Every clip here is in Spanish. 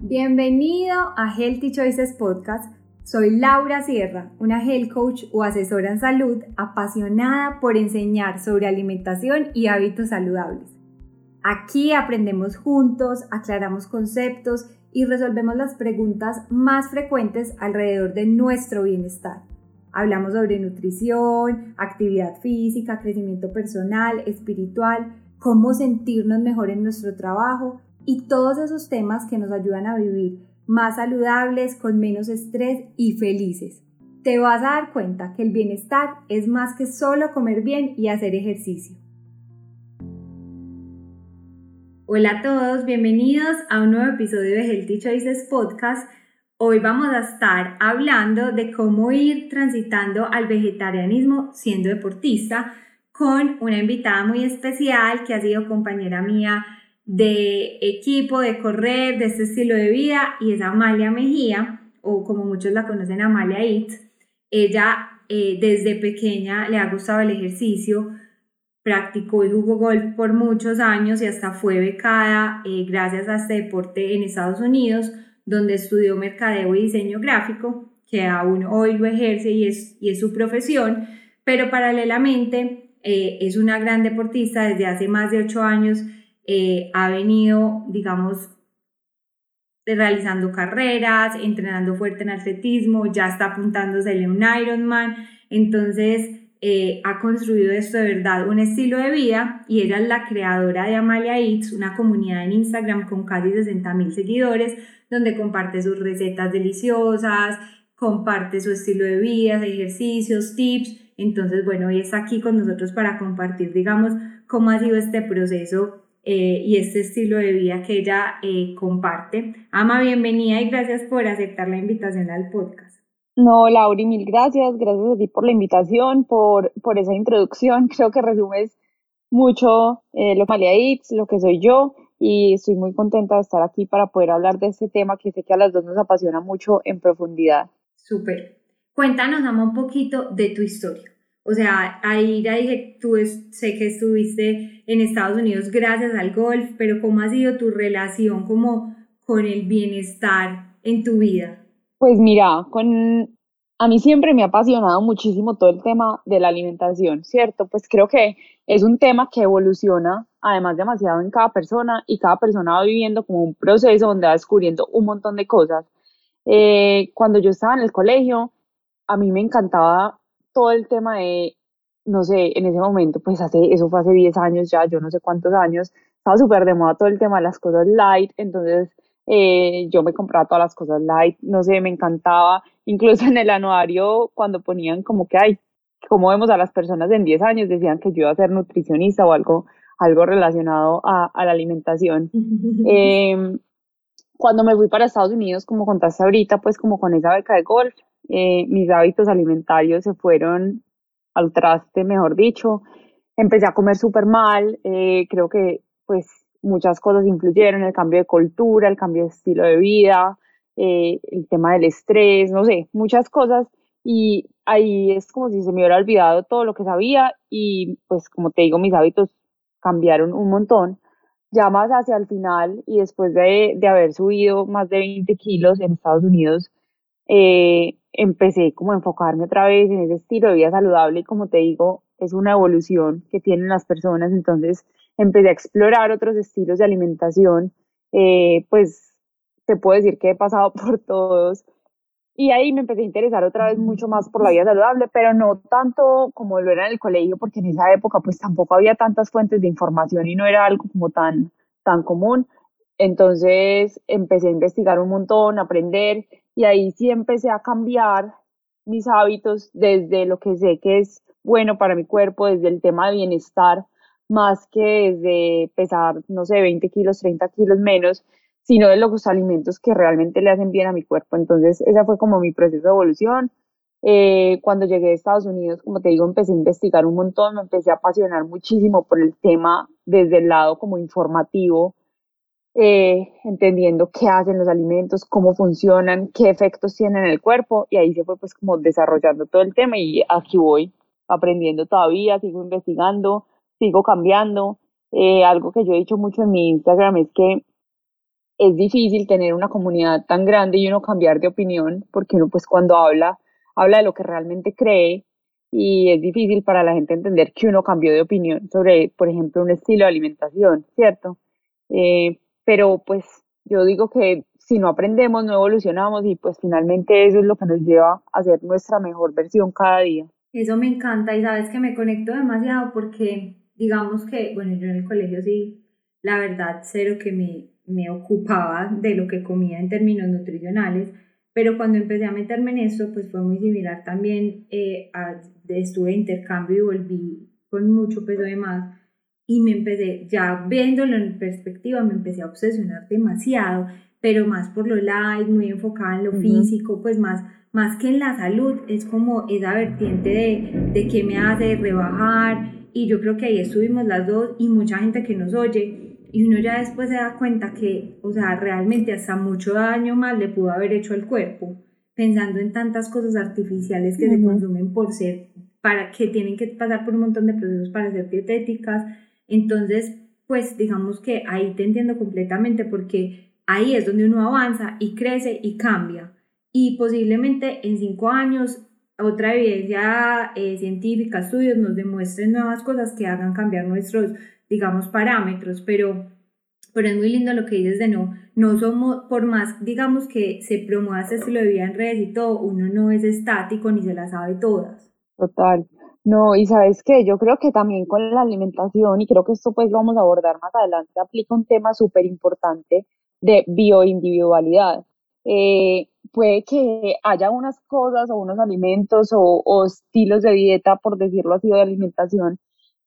Bienvenido a Healthy Choices Podcast. Soy Laura Sierra, una health coach o asesora en salud apasionada por enseñar sobre alimentación y hábitos saludables. Aquí aprendemos juntos, aclaramos conceptos y resolvemos las preguntas más frecuentes alrededor de nuestro bienestar. Hablamos sobre nutrición, actividad física, crecimiento personal, espiritual, cómo sentirnos mejor en nuestro trabajo y todos esos temas que nos ayudan a vivir más saludables, con menos estrés y felices. Te vas a dar cuenta que el bienestar es más que solo comer bien y hacer ejercicio. Hola a todos, bienvenidos a un nuevo episodio de Healthy Choices Podcast. Hoy vamos a estar hablando de cómo ir transitando al vegetarianismo siendo deportista con una invitada muy especial que ha sido compañera mía de equipo, de correr, de este estilo de vida, y es Amalia Mejía, o como muchos la conocen, Amalia It. Ella eh, desde pequeña le ha gustado el ejercicio, practicó y jugó golf por muchos años y hasta fue becada eh, gracias a este deporte en Estados Unidos, donde estudió mercadeo y diseño gráfico, que aún hoy lo ejerce y es, y es su profesión, pero paralelamente eh, es una gran deportista desde hace más de ocho años eh, ha venido, digamos, realizando carreras, entrenando fuerte en atletismo, ya está apuntándose a un Ironman, entonces eh, ha construido esto de verdad un estilo de vida y ella es la creadora de Amalia Eats, una comunidad en Instagram con casi 60 mil seguidores, donde comparte sus recetas deliciosas, comparte su estilo de vida, ejercicios, tips. Entonces, bueno, hoy está aquí con nosotros para compartir, digamos, cómo ha sido este proceso eh, y este estilo de vida que ella eh, comparte. Ama, bienvenida y gracias por aceptar la invitación al podcast. No, Lauri, mil gracias. Gracias a ti por la invitación, por, por esa introducción. Creo que resumes mucho eh, lo que lo que soy yo y estoy muy contenta de estar aquí para poder hablar de este tema que sé que a las dos nos apasiona mucho en profundidad. Súper. Cuéntanos, Ama, un poquito de tu historia. O sea, ahí ya dije, tú sé que estuviste en Estados Unidos gracias al golf, pero ¿cómo ha sido tu relación como con el bienestar en tu vida? Pues mira, con a mí siempre me ha apasionado muchísimo todo el tema de la alimentación, ¿cierto? Pues creo que es un tema que evoluciona además demasiado en cada persona y cada persona va viviendo como un proceso donde va descubriendo un montón de cosas. Eh, cuando yo estaba en el colegio, a mí me encantaba todo el tema de, no sé, en ese momento, pues hace, eso fue hace 10 años ya, yo no sé cuántos años, estaba súper de moda todo el tema de las cosas light, entonces eh, yo me compraba todas las cosas light, no sé, me encantaba, incluso en el anuario cuando ponían como que, hay, como vemos a las personas en 10 años, decían que yo iba a ser nutricionista o algo, algo relacionado a, a la alimentación. Em, cuando me fui para Estados Unidos, como contaste ahorita, pues como con esa beca de golf, eh, mis hábitos alimentarios se fueron al traste, mejor dicho. Empecé a comer súper mal, eh, creo que pues muchas cosas influyeron, el cambio de cultura, el cambio de estilo de vida, eh, el tema del estrés, no sé, muchas cosas. Y ahí es como si se me hubiera olvidado todo lo que sabía y pues como te digo, mis hábitos cambiaron un montón. Ya más hacia el final y después de, de haber subido más de 20 kilos en Estados Unidos, eh, empecé como a enfocarme otra vez en ese estilo de vida saludable y como te digo, es una evolución que tienen las personas, entonces empecé a explorar otros estilos de alimentación, eh, pues te puedo decir que he pasado por todos y ahí me empecé a interesar otra vez mucho más por la vida saludable, pero no tanto como lo era en el colegio, porque en esa época pues tampoco había tantas fuentes de información y no era algo como tan, tan común. Entonces empecé a investigar un montón, a aprender y ahí sí empecé a cambiar mis hábitos desde lo que sé que es bueno para mi cuerpo, desde el tema de bienestar, más que desde pesar, no sé, 20 kilos, 30 kilos menos, sino de los alimentos que realmente le hacen bien a mi cuerpo. Entonces, ese fue como mi proceso de evolución. Eh, cuando llegué a Estados Unidos, como te digo, empecé a investigar un montón, me empecé a apasionar muchísimo por el tema desde el lado como informativo, eh, entendiendo qué hacen los alimentos, cómo funcionan, qué efectos tienen en el cuerpo y ahí se fue pues como desarrollando todo el tema y aquí voy aprendiendo todavía, sigo investigando, sigo cambiando. Eh, algo que yo he dicho mucho en mi Instagram es que es difícil tener una comunidad tan grande y uno cambiar de opinión, porque uno pues cuando habla, habla de lo que realmente cree y es difícil para la gente entender que uno cambió de opinión sobre, por ejemplo, un estilo de alimentación, ¿cierto? Eh, pero pues yo digo que si no aprendemos, no evolucionamos y pues finalmente eso es lo que nos lleva a ser nuestra mejor versión cada día. Eso me encanta y sabes que me conecto demasiado porque digamos que, bueno, yo en el colegio sí, la verdad, cero que me, me ocupaba de lo que comía en términos nutricionales, pero cuando empecé a meterme en eso, pues fue muy similar también, eh, a, estuve de intercambio y volví con mucho peso de más y me empecé, ya viéndolo en perspectiva, me empecé a obsesionar demasiado, pero más por lo light, muy enfocada en lo físico, pues más, más que en la salud, es como esa vertiente de, de qué me hace rebajar, y yo creo que ahí estuvimos las dos y mucha gente que nos oye, y uno ya después se da cuenta que, o sea, realmente hasta mucho daño más le pudo haber hecho al cuerpo, pensando en tantas cosas artificiales que se consumen por ser, para que tienen que pasar por un montón de procesos para ser dietéticas, entonces, pues digamos que ahí te entiendo completamente porque ahí es donde uno avanza y crece y cambia. Y posiblemente en cinco años otra evidencia eh, científica, estudios nos demuestren nuevas cosas que hagan cambiar nuestros, digamos, parámetros, pero, pero es muy lindo lo que dices de no, no somos, por más, digamos, que se promueva ese estilo de vida en redes y todo, uno no es estático ni se las sabe todas. Total. No, y sabes qué, yo creo que también con la alimentación, y creo que esto pues lo vamos a abordar más adelante, aplica un tema súper importante de bioindividualidad. Eh, puede que haya unas cosas o unos alimentos o, o, estilos de dieta, por decirlo así, de alimentación,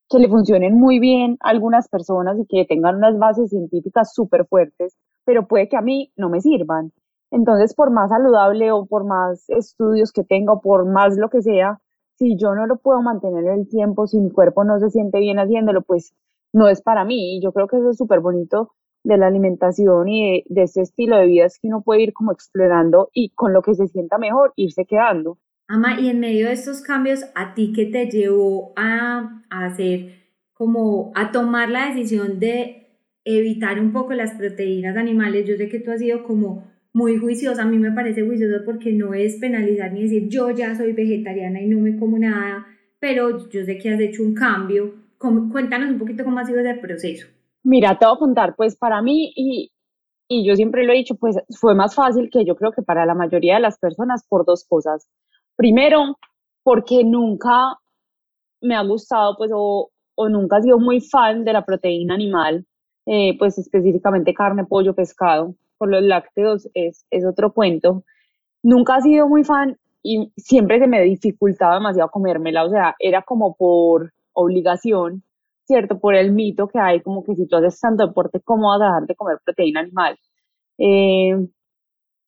que le funcionen muy bien a algunas personas y que tengan unas bases científicas súper fuertes, pero puede que a mí no me sirvan. Entonces, por más saludable o por más estudios que tenga o por más lo que sea, si yo no lo puedo mantener en el tiempo, si mi cuerpo no se siente bien haciéndolo, pues no es para mí. Y yo creo que eso es súper bonito de la alimentación y de, ese estilo de vida es que uno puede ir como explorando y con lo que se sienta mejor irse quedando. Ama, y en medio de estos cambios, ¿a ti qué te llevó a, a hacer como a tomar la decisión de evitar un poco las proteínas animales? Yo sé que tú has sido como muy juiciosa, a mí me parece juicioso porque no es penalizar ni decir yo ya soy vegetariana y no me como nada, pero yo sé que has hecho un cambio. Cuéntanos un poquito cómo ha sido ese proceso. Mira, te voy a contar, pues para mí, y, y yo siempre lo he dicho, pues fue más fácil que yo creo que para la mayoría de las personas por dos cosas. Primero, porque nunca me ha gustado, pues, o, o nunca he sido muy fan de la proteína animal, eh, pues específicamente carne, pollo, pescado por los lácteos es, es otro cuento. Nunca he sido muy fan y siempre se me dificultaba demasiado comérmela, o sea, era como por obligación, ¿cierto? Por el mito que hay, como que si tú haces tanto deporte, ¿cómo vas a dejar de comer proteína animal? Eh,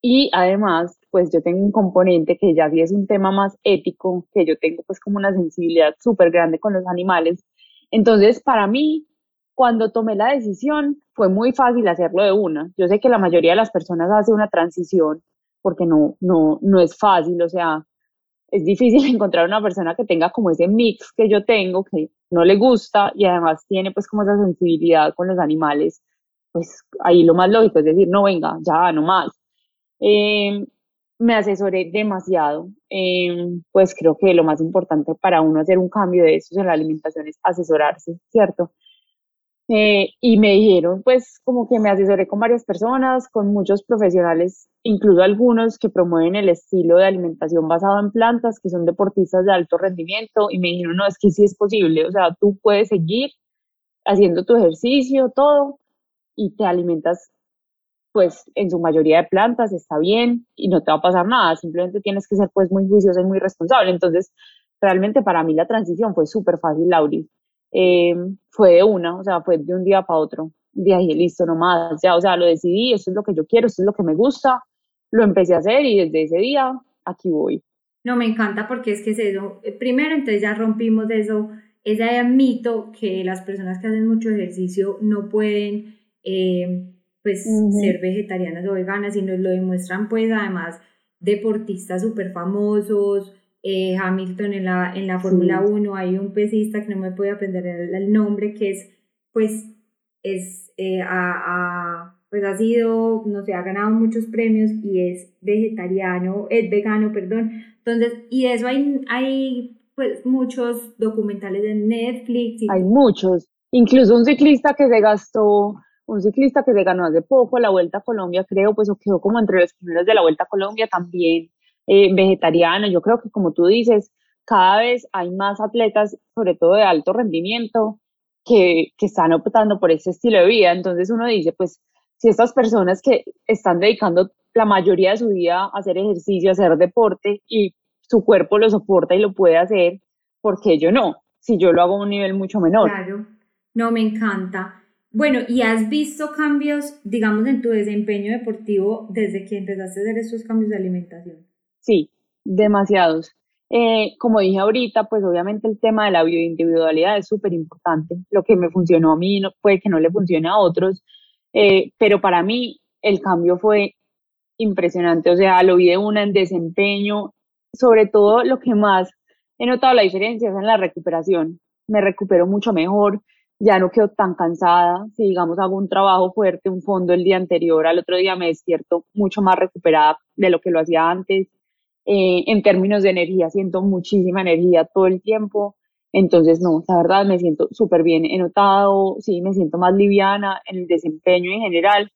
y además, pues yo tengo un componente que ya sí es un tema más ético, que yo tengo pues como una sensibilidad súper grande con los animales. Entonces, para mí, cuando tomé la decisión, fue muy fácil hacerlo de una. Yo sé que la mayoría de las personas hace una transición porque no, no, no es fácil, o sea, es difícil encontrar una persona que tenga como ese mix que yo tengo, que no le gusta y además tiene pues como esa sensibilidad con los animales, pues ahí lo más lógico es decir, no venga, ya, no más. Em, me asesoré demasiado, em, pues creo que lo más importante para uno hacer un cambio de eso en la alimentación es asesorarse, ¿cierto? Eh, y me dijeron, pues, como que me asesoré con varias personas, con muchos profesionales, incluso algunos que promueven el estilo de alimentación basado en plantas, que son deportistas de alto rendimiento, y me dijeron, no, es que sí es posible, o sea, tú puedes seguir haciendo tu ejercicio, todo, y te alimentas, pues, en su mayoría de plantas, está bien, y no te va a pasar nada, simplemente tienes que ser, pues, muy juiciosa y muy responsable. Entonces, realmente para mí la transición fue súper fácil, Lauri eh, fue de una, o sea, fue de un día para otro. Dije, listo, nomás, ya, o sea, lo decidí, esto es lo que yo quiero, esto es lo que me gusta, lo empecé a hacer y desde ese día aquí voy. No, me encanta porque es que es eso. Eh, primero, entonces ya rompimos eso, ese mito que las personas que hacen mucho ejercicio no pueden, eh, pues, ser vegetarianas o veganas y nos lo demuestran, pues, además, deportistas súper famosos, eh, Hamilton en la, en la Fórmula 1, hay un pesista que no me puede aprender el, nombre, que es, pues, es eh, a, pues ha sido, no sé, ha ganado muchos premios y es vegetariano, es vegano, perdón. Entonces, y eso hay, hay pues muchos documentales de Netflix. Hay muchos. Incluso un ciclista que se gastó, un ciclista que se ganó hace poco la Vuelta a Colombia, creo, pues o quedó como entre los primeros de la Vuelta a Colombia también, eh, vegetariano. Yo creo que como tú dices, cada vez hay más atletas, sobre todo de alto rendimiento, que, que están optando por ese estilo de vida. Entonces uno dice, pues si estas personas que están dedicando la mayoría de su día a hacer ejercicio, a hacer deporte y su cuerpo lo soporta y lo puede hacer, ¿por qué yo no? Si yo lo hago a un nivel mucho menor. Claro, no, me encanta. Bueno, ¿y has visto cambios, digamos, en tu desempeño deportivo desde que empezaste a hacer esos cambios de alimentación? Sí, demasiados. Eh, como dije ahorita, pues obviamente el tema de la bioindividualidad es súper importante. Lo que me funcionó a mí no, puede que no le funcione a otros, eh, pero para mí el cambio fue impresionante. O sea, lo vi de una en desempeño, sobre todo lo que más he notado la diferencia es en la recuperación. Me recupero mucho mejor, ya no quedo tan cansada. Si, digamos, hago un trabajo fuerte, un fondo el día anterior, al otro día me despierto mucho más recuperada de lo que lo hacía antes. Eh, en términos de energía, siento muchísima energía todo el tiempo. Entonces, no, la verdad me siento súper bien. He notado, sí, me siento más liviana en el desempeño en general.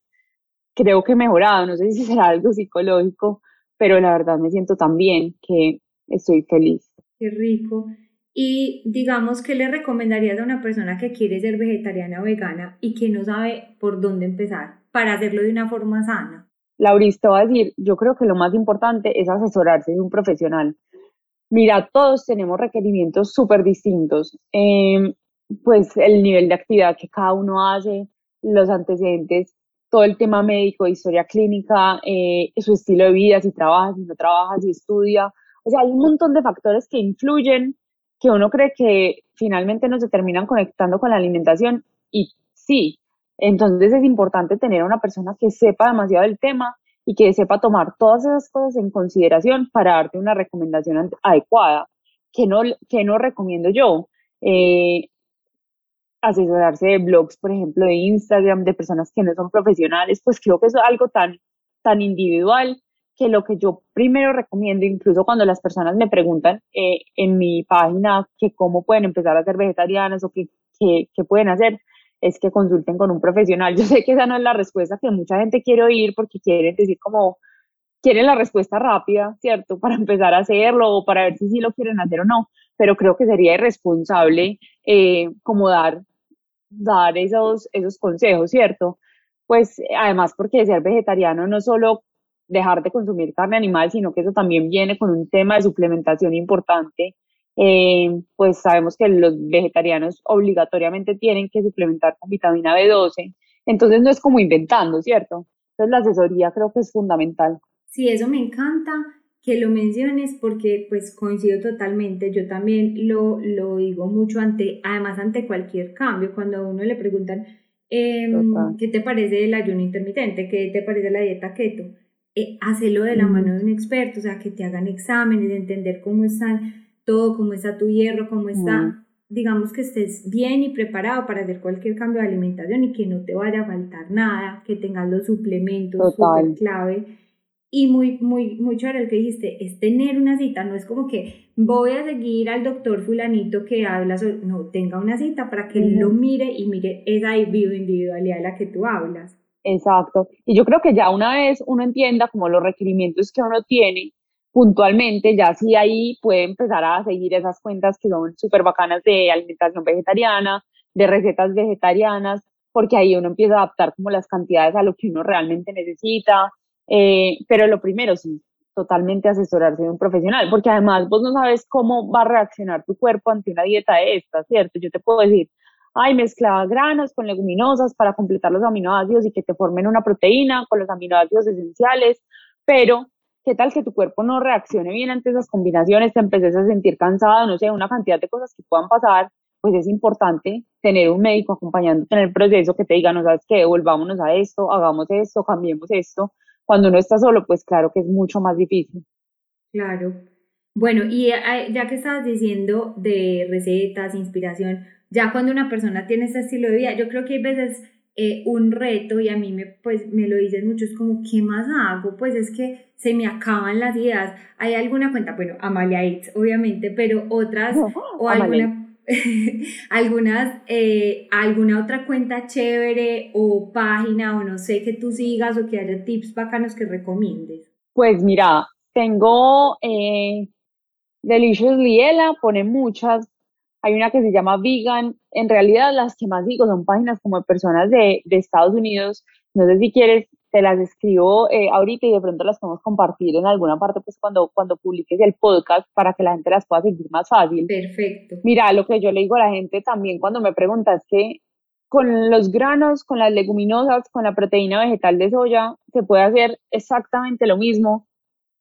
Creo que he mejorado, no sé si será algo psicológico, pero la verdad me siento tan bien que estoy feliz. Qué rico. Y digamos, ¿qué le recomendarías a una persona que quiere ser vegetariana o vegana y que no sabe por dónde empezar para hacerlo de una forma sana? Laurista va a decir, yo creo que lo más importante es asesorarse de un profesional. Mira, todos tenemos requerimientos súper distintos. Em, pues el nivel de actividad que cada uno hace, los antecedentes, todo el tema médico, historia clínica, eh, su estilo de vida, si trabaja, si no trabaja, si estudia. O sea, hay un montón de factores que influyen que uno cree que finalmente no se terminan conectando con la alimentación y sí, entonces es importante tener a una persona que sepa demasiado del tema y que sepa tomar todas esas cosas en consideración para darte una recomendación adecuada. que no, que no recomiendo yo? Eh, asesorarse de blogs, por ejemplo, de Instagram, de personas que no son profesionales, pues creo que es algo tan, tan individual que lo que yo primero recomiendo, incluso cuando las personas me preguntan eh, en mi página que cómo pueden empezar a ser vegetarianas o qué, pueden hacer, es que consulten con un profesional. Yo sé que esa no es la respuesta que mucha gente quiere oír porque quieren decir como, quieren la respuesta rápida, ¿cierto? Para empezar a hacerlo o para ver si sí lo quieren hacer o no, pero creo que sería irresponsable eh, como dar, dar esos, esos consejos, ¿cierto? Pues además porque ser vegetariano no solo dejar de consumir carne animal, sino que eso también viene con un tema de suplementación importante. Eh, pues sabemos que los vegetarianos obligatoriamente tienen que suplementar con vitamina B12, entonces no es como inventando, ¿cierto? Entonces la asesoría creo que es fundamental. Sí, eso me encanta que lo menciones porque pues coincido totalmente, yo también lo, lo digo mucho ante, además ante cualquier cambio, cuando a uno le preguntan, em, ¿qué te parece el ayuno intermitente? ¿Qué te parece la dieta keto? eh, hacelo de la mano de un experto, o sea, que te hagan exámenes, de entender cómo están todo, cómo está tu hierro, cómo está, digamos que estés bien y preparado para hacer cualquier cambio de alimentación y que no te vaya a faltar nada, que tengas los suplementos súper clave. Y muy, muy, muy chévere el que dijiste, es tener una cita, no es como que voy a seguir al doctor fulanito que habla sobre, no, tenga una cita para que él lo mire y mire esa bioindividualidad de la que tú hablas. Exacto. Y yo creo que ya una vez uno entienda como los requerimientos que uno tiene puntualmente, ya sí ahí puede empezar a seguir esas cuentas que son súper bacanas de alimentación vegetariana, de recetas vegetarianas, porque ahí uno empieza a adaptar como las cantidades a lo que uno realmente necesita. Eh, pero lo primero, sí, totalmente asesorarse de un profesional, porque además vos no sabes cómo va a reaccionar tu cuerpo ante una dieta de esta, ¿cierto? Yo te puedo decir, ay, mezcla granos con leguminosas para completar los aminoácidos y que te formen una proteína con los aminoácidos esenciales, pero ¿qué tal que tu cuerpo no reaccione bien ante esas combinaciones, te empeces a sentir cansado, no sé, una cantidad de cosas que puedan pasar? Pues es importante tener un médico acompañándote en el proceso que te diga, no sabes qué, volvámonos a esto, hagamos esto, cambiemos esto. Cuando uno está solo, pues claro que es mucho más difícil. Claro. Bueno, y eh, ya que estabas diciendo de recetas, inspiración, ya cuando una persona tiene ese estilo de vida, yo creo que hay veces eh, un reto y a mí me, pues, me lo dicen mucho, es como, ¿qué más hago? Pues es que se me acaban las ideas. ¿Hay alguna cuenta? Bueno, Amalia Itz, obviamente, pero otras o alguna, algunas, eh, alguna otra cuenta chévere o página o no sé que tú sigas o que haya tips bacanos que recomiendes. Pues mira, tengo eh, Delicious Liela, pone muchas, hay una que se llama Vegan. En realidad, las que más digo son páginas como de personas de, de Estados Unidos. No sé si quieres, te las escribo eh, ahorita y de pronto las podemos compartir en alguna parte, pues cuando, cuando publiques el podcast para que la gente las pueda seguir más fácil. Perfecto. Mira, lo que yo le digo a la gente también cuando me pregunta es que con los granos, con las leguminosas, con la proteína vegetal de soya, se puede hacer exactamente lo mismo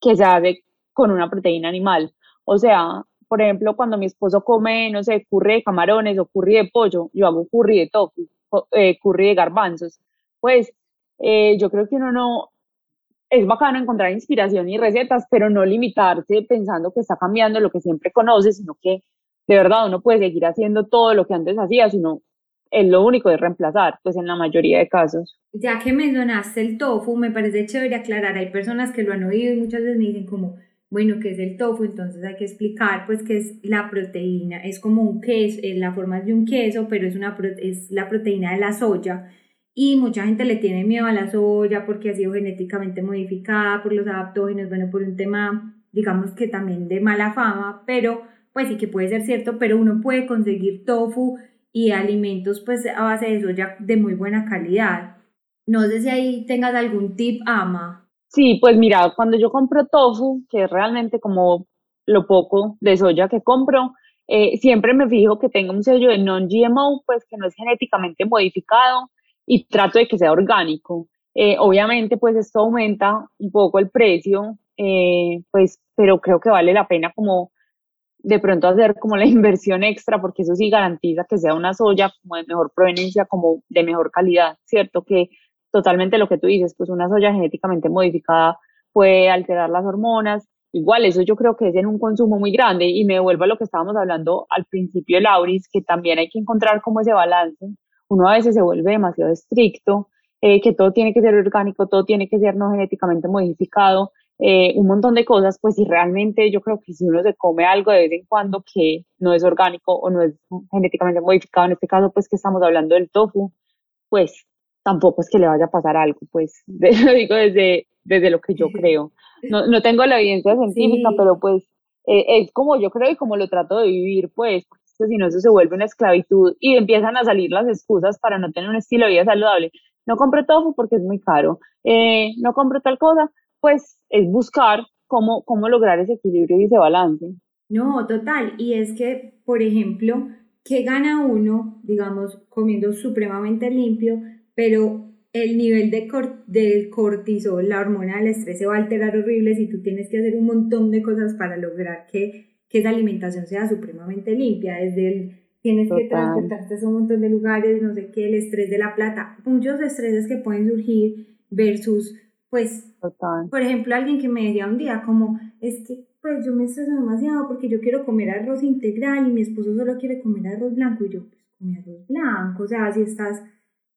que se hace con una proteína animal. O sea, por ejemplo, cuando mi esposo come, no sé, curry de camarones o curry de pollo, yo hago curry de tofu, eh, curry de garbanzos. Pues eh, yo creo que uno no, es bacano encontrar inspiración y recetas, pero no limitarse pensando que está cambiando lo que siempre conoce, sino que de verdad uno puede seguir haciendo todo lo que antes hacía, sino es lo único de reemplazar, pues en la mayoría de casos. Ya que mencionaste el tofu, me parece chévere aclarar, hay personas que lo han oído y muchas veces me dicen como, bueno, ¿qué es el tofu? Entonces hay que explicar pues qué es la proteína. Es como un queso, es la forma de un queso, pero es, una, es la proteína de la soya. Y mucha gente le tiene miedo a la soya porque ha sido genéticamente modificada por los adaptógenos, bueno, por un tema, digamos que también de mala fama, pero pues sí que puede ser cierto, pero uno puede conseguir tofu y alimentos pues a base de soya de muy buena calidad. No sé si ahí tengas algún tip, Ama. Sí, pues mira, cuando yo compro tofu, que es realmente como lo poco de soya que compro, eh, siempre me fijo que tenga un sello de non-GMO, pues que no es genéticamente modificado y trato de que sea orgánico. Eh, obviamente, pues esto aumenta un poco el precio, eh, pues, pero creo que vale la pena como de pronto hacer como la inversión extra, porque eso sí garantiza que sea una soya como de mejor proveniencia, como de mejor calidad, ¿cierto? Que totalmente lo que tú dices, pues una soya genéticamente modificada puede alterar las hormonas. Igual, eso yo creo que es en un consumo muy grande y me devuelvo a lo que estábamos hablando al principio, Lauris, que también hay que encontrar como ese balance. Uno a veces se vuelve demasiado estricto, eh, que todo tiene que ser orgánico, todo tiene que ser no genéticamente modificado, eh, un montón de cosas, pues si realmente yo creo que si uno se come algo de vez en cuando que no es orgánico o no es genéticamente modificado, en este caso pues que estamos hablando del tofu, pues tampoco es que le vaya a pasar algo, pues lo digo desde, desde lo que yo creo. No, no tengo la evidencia científica, pero pues eh, es como yo creo y como lo trato de vivir, pues, porque si no eso se vuelve una esclavitud y empiezan a salir las excusas para no tener un estilo de vida saludable. No compro tofu porque es muy caro, eh, no compro tal cosa, pues es buscar cómo, cómo lograr ese equilibrio y ese balance. No, total, y es que, por ejemplo, ¿qué gana uno, digamos, comiendo supremamente limpio? Pero el nivel de del cortisol, la hormona del estrés, se va a alterar horrible si tú tienes que hacer un montón de cosas para lograr que, que esa alimentación sea supremamente limpia, desde el tienes que transportarte a un montón de lugares, no sé qué, el estrés de la plata, muchos estreses que pueden surgir versus, pues, por ejemplo, alguien que me decía un día como, es que pues yo me estreso demasiado porque yo quiero comer arroz integral y mi esposo solo quiere comer arroz blanco y yo, pues, come arroz blanco, o sea, si estás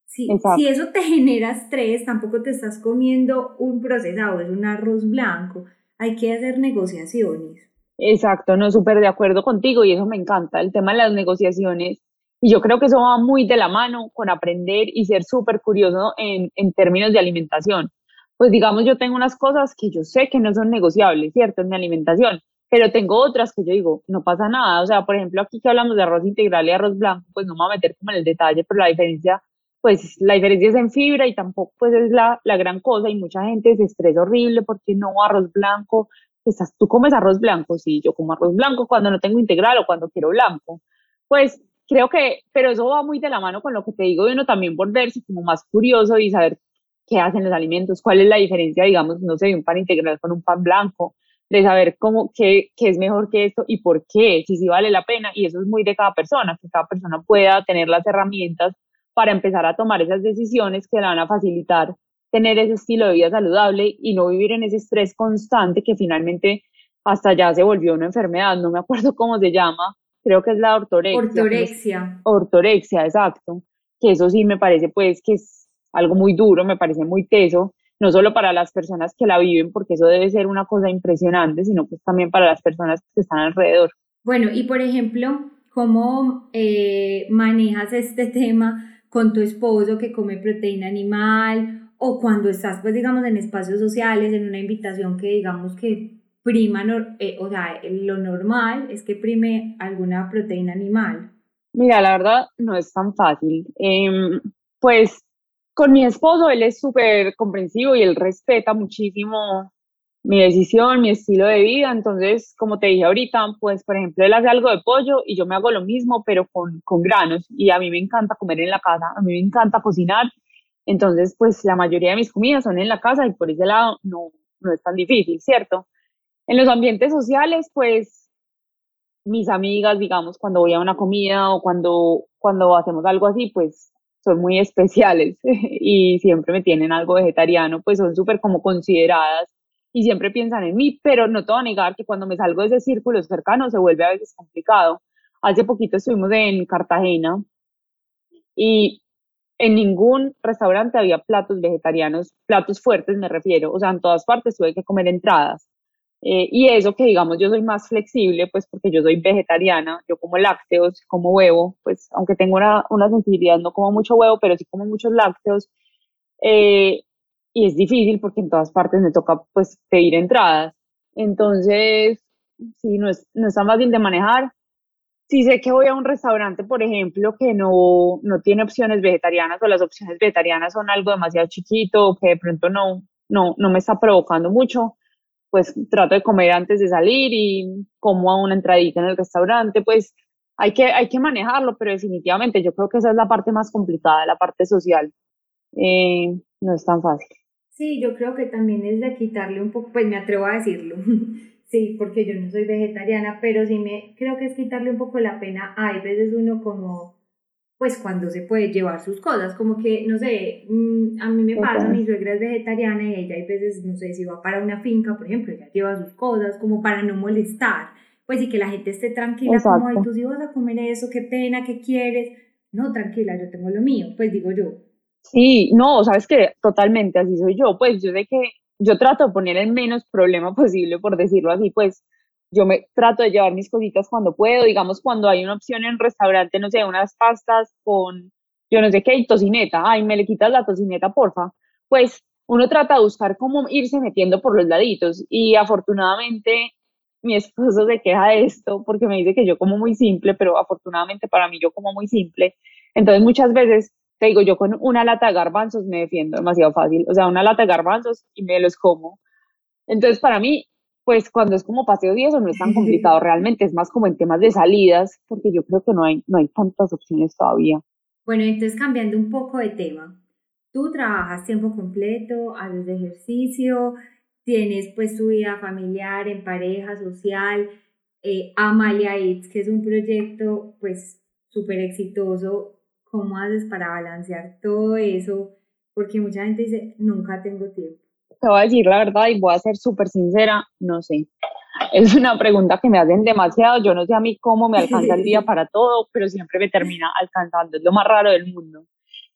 si, si, eso te genera estrés, tampoco te estás comiendo un procesado, es un arroz blanco. Hay que hacer negociaciones. Exacto, no, súper de acuerdo contigo y eso me encanta, el tema de las negociaciones. Y yo creo que eso va muy de la mano con aprender y ser súper curioso en, en términos de alimentación. Pues digamos, yo tengo unas cosas que yo sé que no son negociables, ¿cierto? En mi alimentación, pero tengo otras que yo digo, no pasa nada. O sea, por ejemplo, aquí que hablamos de arroz integral y arroz blanco, pues no me voy a meter como en el detalle, pero la diferencia pues la diferencia es en fibra y tampoco pues es la, la gran cosa y mucha gente se estresa horrible porque no arroz blanco, estás, tú comes arroz blanco, sí, yo como arroz blanco cuando no tengo integral o cuando quiero blanco, pues creo que, pero eso va muy de la mano con lo que te digo de uno también por verse como más curioso y saber qué hacen los alimentos, cuál es la diferencia, digamos, no sé, de un pan integral con un pan blanco, de saber cómo, qué, qué es mejor que esto y por qué, si sí vale la pena, y eso es muy de cada persona, que cada persona pueda tener las herramientas para empezar a tomar esas decisiones que le van a facilitar tener ese estilo de vida saludable y no vivir en ese estrés constante que finalmente hasta ya se volvió una enfermedad, no me acuerdo cómo se llama, creo que es la ortorexia. Ortorexia. Ortorexia, exacto. que eso sí me parece pues que es algo muy duro, me parece muy teso, no solo para las personas que la viven, porque eso debe ser una cosa impresionante, sino pues también para las personas que están alrededor. Bueno, y por ejemplo, ¿cómo eh, manejas este tema con tu esposo que come proteína animal o cuando estás, pues digamos, en espacios sociales, en una invitación que digamos que prima, eh, o sea, lo normal es que prime alguna proteína animal? Mira, la verdad no es tan fácil. Em, pues con mi esposo, él es súper comprensivo y él respeta muchísimo mi decisión, mi estilo de vida. Entonces, como te dije ahorita, pues, por ejemplo, él hace algo de pollo y yo me hago lo mismo, pero con, con granos. Y a mí me encanta comer en la casa, a mí me encanta cocinar. Entonces, pues, la mayoría de mis comidas son en la casa y por ese lado no, no es tan difícil, ¿cierto? En los ambientes sociales, pues, mis amigas, digamos, cuando voy a una comida o cuando, cuando hacemos algo así, pues son muy especiales y siempre me tienen algo vegetariano, pues son súper como consideradas y siempre piensan en mí, pero no te voy a negar que cuando me salgo de ese círculo cercano se vuelve a veces complicado. Hace poquito estuvimos en Cartagena y en ningún restaurante había platos vegetarianos, platos fuertes me refiero, o sea, en todas partes tuve que comer entradas. Eh, y eso que digamos yo soy más flexible, pues porque yo soy vegetariana, yo como lácteos, como huevo, pues aunque tengo una, una sensibilidad, no como mucho huevo, pero sí como muchos lácteos. Eh, y es difícil porque en todas partes me toca pues pedir entradas. Entonces, sí, no es, no es tan fácil de manejar. Si sé que voy a un restaurante, por ejemplo, que no, no tiene opciones vegetarianas o las opciones vegetarianas son algo demasiado chiquito que de pronto no, no, no me está provocando mucho, pues trato de comer antes de salir y como a una entradita en el restaurante, pues hay que, hay que manejarlo, pero definitivamente yo creo que esa es la parte más complicada, la parte social. Eh, no es tan fácil. Sí, yo creo que también es de quitarle un poco, pues me atrevo a decirlo, sí, porque yo no soy vegetariana, pero sí me creo que es quitarle un poco la pena. Hay veces uno como pues cuando se puede llevar sus cosas, como que, no sé, mm, a mí me pasa, mi suegra es vegetariana y ella hay veces, no sé, si va para una finca, por ejemplo, ella lleva sus cosas como para no molestar, pues y que la gente esté tranquila, como, ay, tú sí vas a comer eso, qué pena, qué quieres, no, tranquila, yo tengo lo mío, pues digo yo. Sí, no, sabes que totalmente así soy yo, pues yo sé que yo trato de poner el menos problema posible, por decirlo así, pues yo me trato de llevar mis cositas cuando puedo, digamos, cuando hay una opción en restaurante, no sé, unas pastas con, yo no sé qué, tocineta, ay, me le quitas la tocineta, porfa, pues uno trata de buscar cómo irse metiendo por los laditos y afortunadamente mi esposo se queja de esto porque me dice que yo como muy simple, pero afortunadamente para mí yo como muy simple, entonces muchas veces te digo, yo con una lata de garbanzos me defiendo demasiado fácil, o sea, una lata de garbanzos y me los como. Entonces, para mí, pues cuando es como paseo y eso no es tan complicado realmente, es más como en temas de salidas, porque yo creo que no hay, no hay tantas opciones todavía. Bueno, entonces cambiando un poco de tema, tú trabajas tiempo completo, haces ejercicio, tienes pues tu vida familiar, en pareja, social, eh, Amalia Eats, que es un proyecto pues súper exitoso, ¿cómo haces para balancear todo eso? Porque mucha gente dice, nunca tengo tiempo te voy a decir la verdad y voy a ser súper sincera, no sé. Es una pregunta que me hacen demasiado. Yo no sé a mí cómo me alcanza el día para todo, pero siempre me termina alcanzando. Es lo más raro del mundo.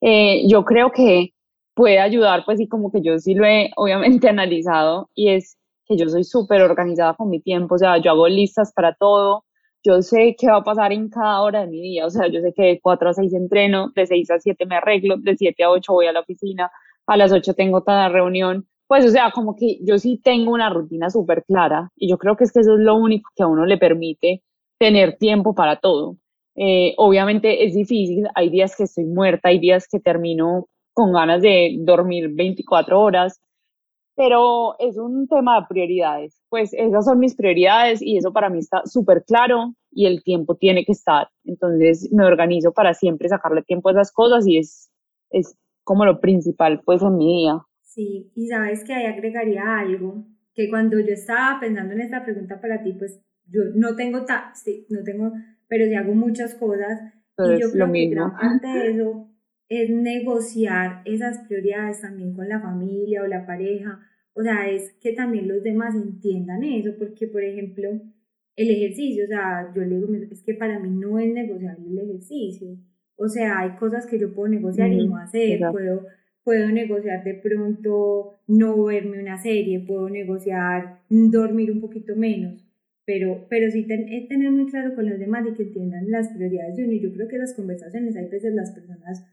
Eh, yo creo que puede ayudar, pues sí, como que yo sí lo he obviamente analizado y es que yo soy súper organizada con mi tiempo. O sea, yo hago listas para todo. Yo sé qué va a pasar en cada hora de mi día. O sea, yo sé que de 4 a 6 entreno, de 6 a 7 me arreglo, de 7 a 8 voy a la oficina, a las 8 tengo toda reunión pues o sea, como que yo sí tengo una rutina súper clara y yo creo que es que eso es lo único que a uno le permite tener tiempo para todo. Eh, obviamente es difícil, hay días que estoy muerta, hay días que termino con ganas de dormir 24 horas, pero es un tema de prioridades. Pues esas son mis prioridades y eso para mí está súper claro y el tiempo tiene que estar. Entonces me organizo para siempre sacarle tiempo a esas cosas y es, es como lo principal pues en mi día. Sí, y sabes que ahí agregaría algo, que cuando yo estaba pensando en esta pregunta para ti, pues yo no tengo, ta sí, no tengo, pero sí hago muchas cosas. y yo creo que gran parte de eso es negociar esas prioridades también con la familia o la pareja. O sea, es que también los demás entiendan eso, porque por ejemplo, el ejercicio, o sea, yo le digo, es que para mí no es negociable el ejercicio. O sea, hay cosas que yo puedo negociar y no hacer, puedo, puedo negociar de pronto no verme una serie, puedo negociar dormir un poquito menos, pero, pero sí tener muy claro con los demás y que entiendan las prioridades de uno. Y yo creo que las conversaciones, hay veces las personas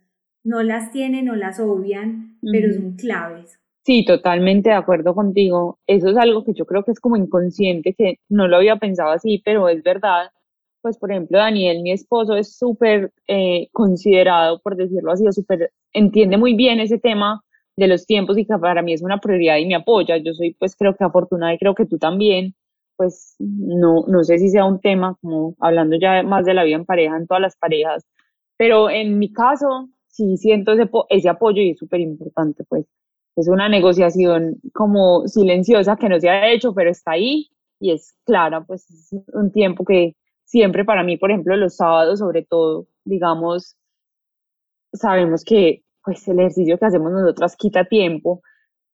no las tienen o las obvian, pero son claves. Sí, totalmente de acuerdo contigo. Eso es algo que yo creo que es como inconsciente, que no lo había pensado así, pero es verdad. Pues, por ejemplo, Daniel, mi esposo, es súper eh, considerado, por decirlo así, súper, entiende muy bien ese tema de los tiempos y que para mí es una prioridad y me apoya. Yo soy, pues, creo que afortunada y creo que tú también. Pues, no, no sé si sea un tema, como hablando ya más de la vida en pareja, en todas las parejas, pero en mi caso, sí siento ese, ese apoyo y es súper importante, pues es una negociación como silenciosa que no se ha hecho, pero está ahí y es clara, pues es un tiempo que siempre para mí, por ejemplo, los sábados sobre todo, digamos, sabemos que pues el ejercicio que hacemos nosotras quita tiempo,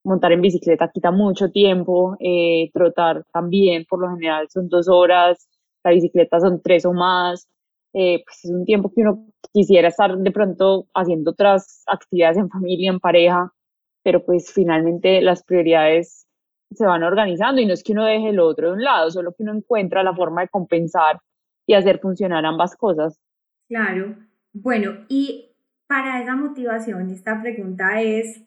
montar en bicicleta quita mucho tiempo, eh, trotar también, por lo general son dos horas, la bicicleta son tres o más, eh, pues es un tiempo que uno quisiera estar de pronto haciendo otras actividades en familia, en pareja, pero pues finalmente las prioridades se van organizando y no es que uno deje el otro de un lado, solo que uno encuentra la forma de compensar y hacer funcionar ambas cosas. Claro. Bueno, y para esa motivación, esta pregunta es,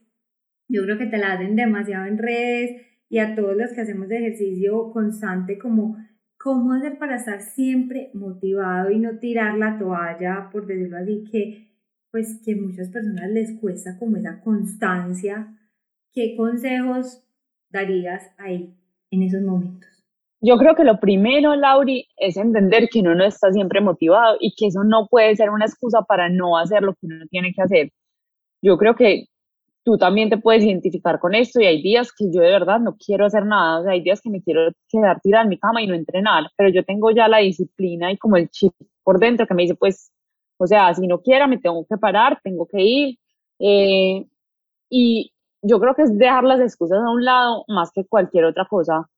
yo creo que te la hacen demasiado en redes y a todos los que hacemos ejercicio constante, como cómo hacer para estar siempre motivado y no tirar la toalla, por decirlo así, que pues que muchas personas les cuesta como esa constancia. ¿Qué consejos darías ahí en esos momentos? Yo creo que lo primero, Lauri, es entender que uno no está siempre motivado y que eso no puede ser una excusa para no hacer lo que uno tiene que hacer. Yo creo que tú también te puedes identificar con esto y hay días que yo de verdad no quiero hacer nada, o sea, hay días que me quiero quedar tirada en mi cama y no entrenar, pero yo tengo ya la disciplina y como el chip por dentro que me dice, pues o sea, si no quiera, me tengo que parar, tengo que ir. Eh, y yo creo que es dejar las excusas a un lado más que cualquier otra cosa.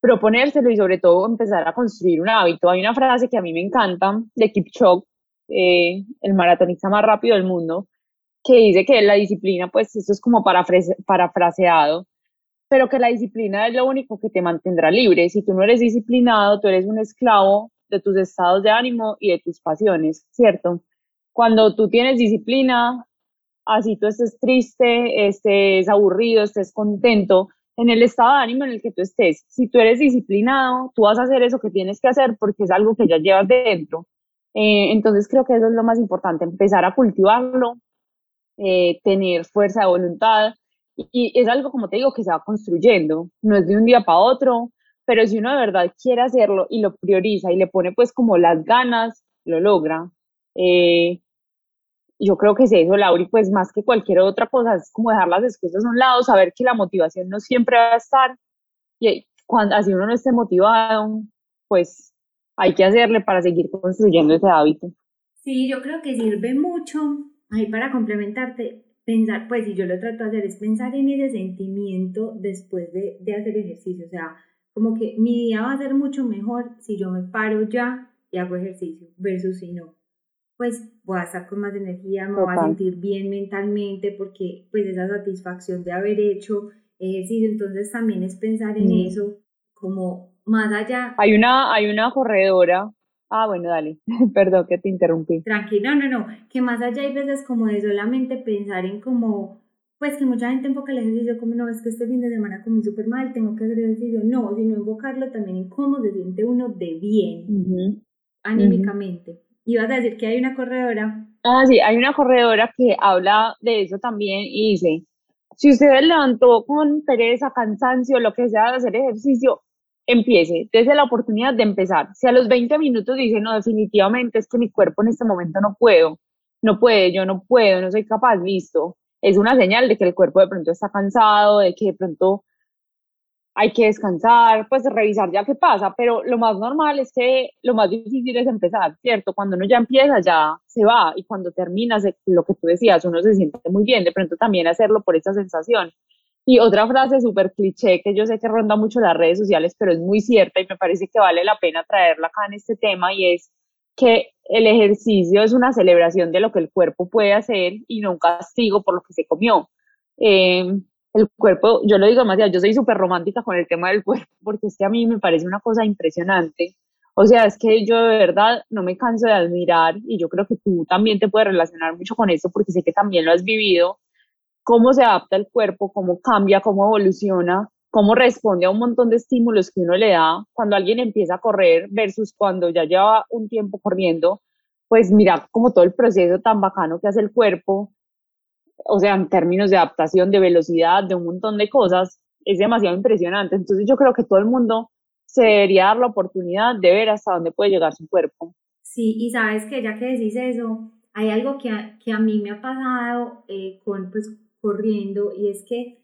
Proponérselo y sobre todo empezar a construir un hábito. Hay una frase que a mí me encanta de Kipchoge, eh, el maratonista más rápido del mundo, que dice que la disciplina, pues eso es como parafraseado, pero que la disciplina es lo único que te mantendrá libre. Si tú no eres disciplinado, tú eres un esclavo de tus estados de ánimo y de tus pasiones, ¿cierto? Cuando tú tienes disciplina, así tú estés triste, estés aburrido, estés contento, en el estado de ánimo en el que tú estés, si tú eres disciplinado, tú vas a hacer eso que tienes que hacer porque es algo que ya llevas dentro. Eh, entonces creo que eso es lo más importante, empezar a cultivarlo, eh, tener fuerza de voluntad y, es algo, como te digo, que se va construyendo, no es de un día para otro, pero si uno de verdad quiere hacerlo y lo prioriza y le pone pues como las ganas, lo logra. Eh, yo creo que es eso, Lauri, pues más que cualquier otra cosa, es como dejar las excusas a un lado, saber que la motivación no siempre va a estar y cuando así uno no esté motivado, pues hay que hacerle para seguir construyendo ese hábito. Sí, yo creo que sirve mucho, ahí para complementarte, pensar, pues si yo lo trato de hacer, es pensar en ese sentimiento después de, de hacer ejercicio, o sea, como que mi día va a ser mucho mejor si yo me paro ya y hago ejercicio versus si no. Pues voy a estar con más energía, me voy a sentir bien mentalmente porque pues esa satisfacción de haber hecho ejercicio, entonces también es pensar en mm. eso como más allá. Hay una, hay una corredora Ah, bueno, dale. Perdón que te interrumpí. Tranquilo, no, no, que más allá hay veces como de solamente pensar en como pues que mucha gente enfoca el ejercicio como no, es que este fin de semana comí súper mal, tengo que hacer ejercicio. No, sino enfocarlo también en cómo se siente uno de bien, anímicamente. Y vas a decir que hay una corredora. Ah, sí, hay una corredora que habla de eso también y dice, si usted levantó con pereza, cansancio, lo que sea de hacer ejercicio, empiece, desde la oportunidad de empezar. Si a los 20 minutos dice, no, definitivamente es que mi cuerpo en este momento no puedo, no puede, yo no puedo, no soy capaz, listo es una señal de que el cuerpo de pronto está cansado, de que de pronto hay que descansar, pues revisar ya qué pasa, pero lo más normal es que lo más difícil es empezar, ¿cierto? Cuando uno ya empieza ya se va y cuando terminas, lo que tú decías, uno se siente muy bien, de pronto también hacerlo por esa sensación. Y otra frase súper cliché que yo sé que ronda mucho las redes sociales, pero es muy cierta y me parece que vale la pena traerla acá en este tema y es que el ejercicio es una celebración de lo que el cuerpo puede hacer y no un castigo por lo que se comió. Eh, el cuerpo, yo lo digo demasiado, yo soy súper romántica con el tema del cuerpo, porque es que a mí me parece una cosa impresionante. O sea, es que yo de verdad no me canso de admirar y yo creo que tú también te puedes relacionar mucho con eso porque sé que también lo has vivido, cómo se adapta el cuerpo, cómo cambia, cómo evoluciona, cómo responde a un montón de estímulos que uno le da cuando alguien empieza a correr versus cuando ya lleva un tiempo corriendo, pues mira como todo el proceso tan bacano que hace el cuerpo, o sea, en términos de adaptación, de velocidad, de un montón de cosas, es demasiado impresionante. Entonces yo creo que todo el mundo se debería dar la oportunidad de ver hasta dónde puede llegar su cuerpo. Sí, y sabes que ya que decís eso, hay algo que a, que a mí me ha pasado eh, con, pues, corriendo y es que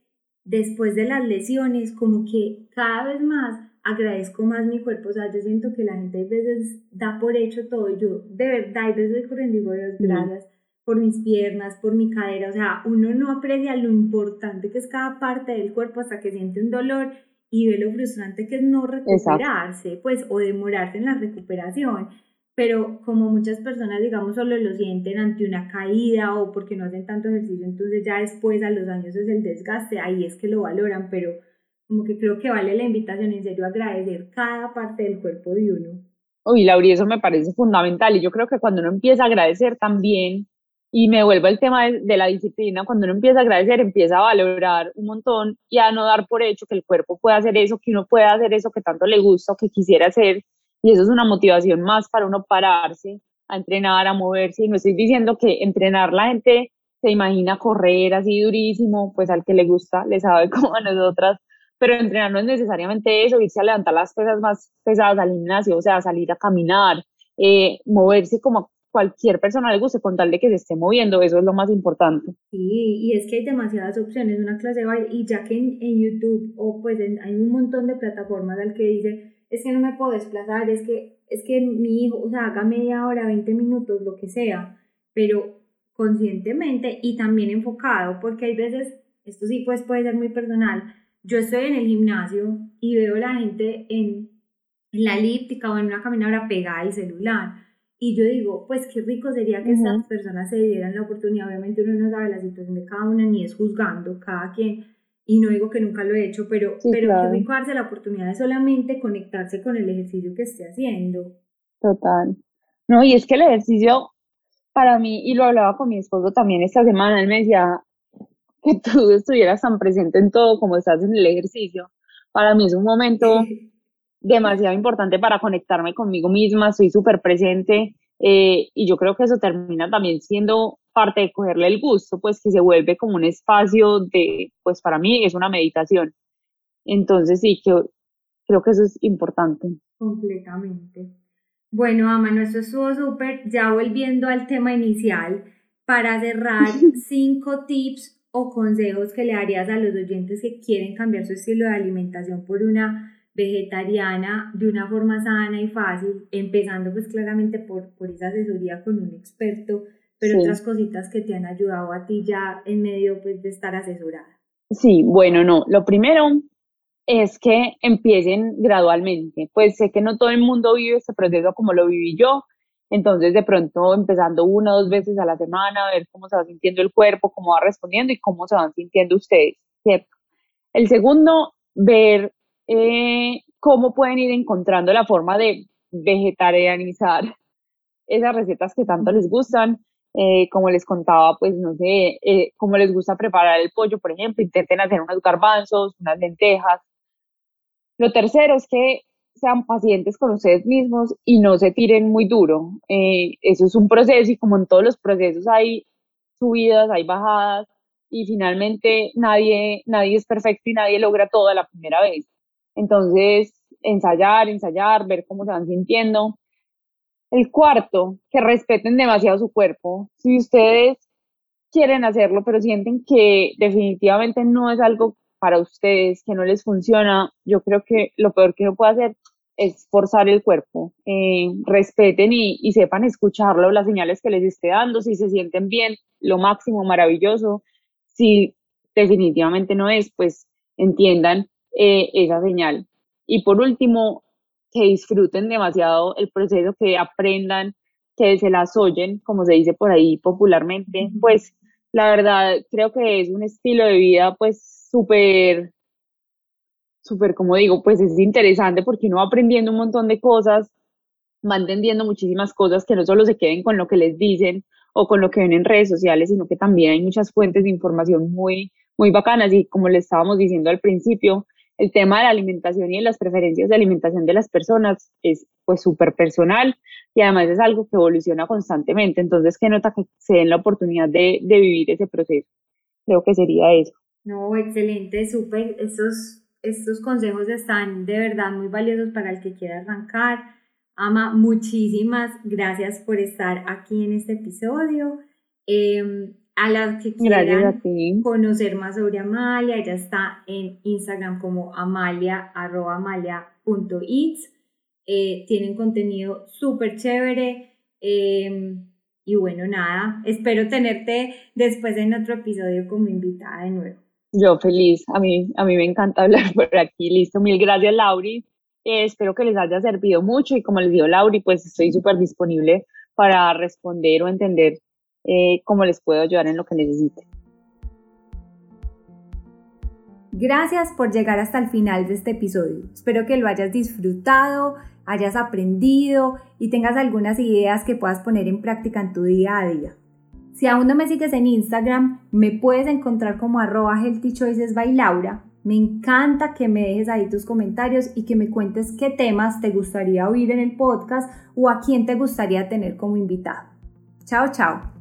después de las lesiones, como que cada vez más agradezco más mi cuerpo, o sea, yo siento que la gente a veces da por hecho todo, yo de verdad, a veces voy corriendo y digo, Dios, gracias por mis piernas, por mi cadera, o sea, uno no aprecia lo importante que es cada parte del cuerpo hasta que siente un dolor y ve lo frustrante que es no recuperarse, pues, o demorarse en la recuperación. Pero como muchas personas, digamos, solo lo sienten ante una caída o porque no hacen tanto ejercicio, entonces ya después a los años es el desgaste, ahí es que lo valoran, pero como que creo que vale la invitación, en serio, agradecer cada parte del cuerpo de uno. Uy, Lauri, eso me parece fundamental y yo creo que cuando uno empieza a agradecer también y me vuelvo al tema de, la disciplina, cuando uno empieza a agradecer, empieza a valorar un montón y a no dar por hecho que el cuerpo puede hacer eso, que uno puede hacer eso que tanto le gusta o que quisiera hacer. Y eso es una motivación más para uno pararse, a entrenar, a moverse. Y no estoy diciendo que entrenar la gente se imagina correr así durísimo, pues al que le gusta, le sabe como a nosotras, pero entrenar no es necesariamente eso, irse a levantar las pesas más pesadas al gimnasio, o sea, salir a caminar, eh, moverse como cualquier persona le guste con tal de que se esté moviendo, eso es lo más importante. Sí, y es que hay demasiadas opciones, una clase de baile, y ya que en, YouTube o pues hay un montón de plataformas al que dice, es que no me puedo desplazar, es que, es que mi hijo, o sea, haga media hora, 20 minutos, lo que sea, pero conscientemente y también enfocado, porque hay veces, esto sí pues puede ser muy personal, yo estoy en el gimnasio y veo a la gente en, en la elíptica o en una caminadora pegada al celular y yo digo, pues qué rico sería que estas personas se dieran la oportunidad. Obviamente uno no sabe la situación de cada una ni es juzgando cada quien. Y no digo que nunca lo he hecho, pero, pero qué rico darse la oportunidad de solamente conectarse con el ejercicio que esté haciendo. Total. No, y es que el ejercicio para mí, y lo hablaba con mi esposo también esta semana, él me decía que tú estuvieras tan presente en todo como estás en el ejercicio. Para mí es un momento demasiado importante para conectarme conmigo misma, soy súper presente eh, y yo creo que eso termina también siendo parte de cogerle el gusto, pues que se vuelve como un espacio de, pues para mí es una meditación. Entonces sí, que, creo que eso es importante. Completamente. Bueno, Ama, nuestro estuvo súper, ya volviendo al tema inicial, para cerrar cinco tips o consejos que le darías a los oyentes que quieren cambiar su estilo de alimentación por una vegetariana de una forma sana y fácil, empezando pues claramente por, por esa asesoría con un experto, pero otras cositas que te han ayudado a ti ya en medio pues de estar asesorada. Sí, bueno, no, lo primero es que empiecen gradualmente, pues sé que no todo el mundo vive este proceso como lo viví yo, entonces de pronto empezando una o dos veces a la semana, a ver cómo se va sintiendo el cuerpo, cómo va respondiendo y cómo se van sintiendo ustedes, ¿cierto? El segundo, ver eh, cómo pueden ir encontrando la forma de vegetarianizar esas recetas que tanto les gustan. Eh, como les contaba, pues no sé, eh, les gusta preparar el pollo, por ejemplo, intenten hacer unos garbanzos, unas lentejas. Lo tercero es que sean pacientes con ustedes mismos y no se tiren muy duro. eso es un proceso y como en todos los procesos hay subidas, hay bajadas y finalmente nadie, nadie es perfecto y nadie logra todo a la primera vez. Entonces, ensayar, ensayar, ver cómo se van sintiendo. El cuarto, que respeten demasiado su cuerpo. Si ustedes quieren hacerlo, pero sienten que definitivamente no es algo para ustedes, que no les funciona, yo creo que lo peor que uno puede hacer es forzar el cuerpo. Eh, respeten y, y, sepan escucharlo, las señales que les esté dando, si se sienten bien, lo máximo, maravilloso. Si definitivamente no es, pues entiendan eh, esa señal. Y por último, que disfruten demasiado el proceso, que aprendan, que se las oyen, como se dice por ahí popularmente, pues la verdad creo que es un estilo de vida pues súper, súper, como digo, pues es interesante porque uno va aprendiendo un montón de cosas, va entendiendo muchísimas cosas que no solo se queden con lo que les dicen o con lo que ven en redes sociales, sino que también hay muchas fuentes de información muy, muy bacanas. Y como le estábamos diciendo al principio, el tema de la alimentación y de las preferencias de alimentación de las personas es pues súper personal y además es algo que evoluciona constantemente. Entonces, que nota que se den la oportunidad de, de vivir ese proceso. Creo que sería eso. No, excelente, súper. Estos, estos consejos están de verdad muy valiosos para el que quiera arrancar. Ama, muchísimas gracias por estar aquí en este episodio. Em, a las que quieran conocer más sobre Amalia, ella está en Instagram como amalia, arroba eh, tienen contenido súper chévere. Em, y bueno, nada, espero tenerte después en otro episodio como invitada de nuevo. Yo feliz, a mí, a mí me encanta hablar por aquí, listo. Mil gracias, Lauri. Eh, espero que les haya servido mucho y como les digo, Lauri, pues estoy súper disponible para responder o entender eh, cómo les puedo ayudar en lo que necesiten. Gracias por llegar hasta el final de este episodio. Espero que lo hayas disfrutado, hayas aprendido y tengas algunas ideas que puedas poner en práctica en tu día a día. Si aún no me sigues en Instagram, me puedes encontrar como arroba healthy by Laura. Me encanta que me dejes ahí tus comentarios y que me cuentes qué temas te gustaría oír en el podcast o a quién te gustaría tener como invitado. Chao, chao.